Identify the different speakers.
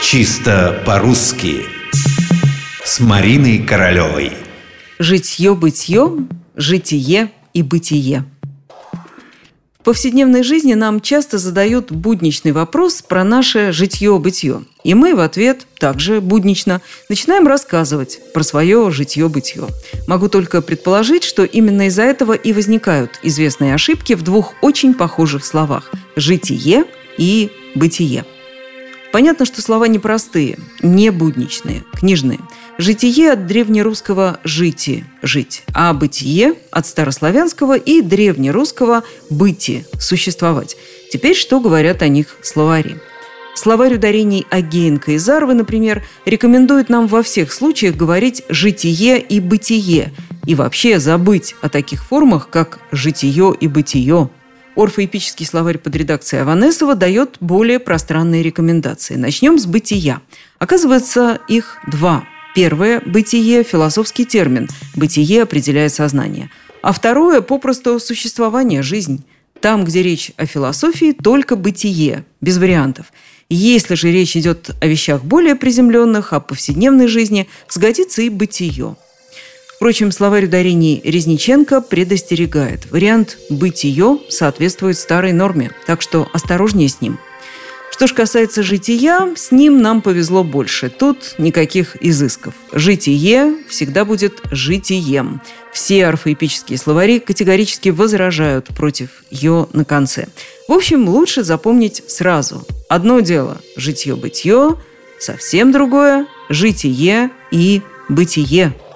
Speaker 1: Чисто по-русски С Мариной Королевой
Speaker 2: Житье-бытье, житие и бытие – в повседневной жизни нам часто задают будничный вопрос про наше житье-бытие. И мы в ответ также буднично начинаем рассказывать про свое житье-бытие. Могу только предположить, что именно из-за этого и возникают известные ошибки в двух очень похожих словах – «житие» и «бытие». Понятно, что слова непростые, не будничные, книжные. Житие от древнерусского «жити» – «жить», а бытие от старославянского и древнерусского «быти» – «существовать». Теперь что говорят о них словари? Словарь ударений Агеенко и Зарвы, например, рекомендует нам во всех случаях говорить «житие» и «бытие», и вообще забыть о таких формах, как «житие» и «бытие», Орфоэпический словарь под редакцией Аванесова дает более пространные рекомендации. Начнем с бытия. Оказывается, их два. Первое – бытие – философский термин. Бытие определяет сознание. А второе – попросту существование, жизнь. Там, где речь о философии, только бытие, без вариантов. Если же речь идет о вещах более приземленных, о повседневной жизни, сгодится и бытие. Впрочем, словарь ударений Резниченко предостерегает. Вариант «бытие» соответствует старой норме, так что осторожнее с ним. Что ж касается жития, с ним нам повезло больше. Тут никаких изысков. Житие всегда будет житием. Все орфоэпические словари категорически возражают против «ё» на конце. В общем, лучше запомнить сразу. Одно дело – житье-бытие, совсем другое – житие и бытие –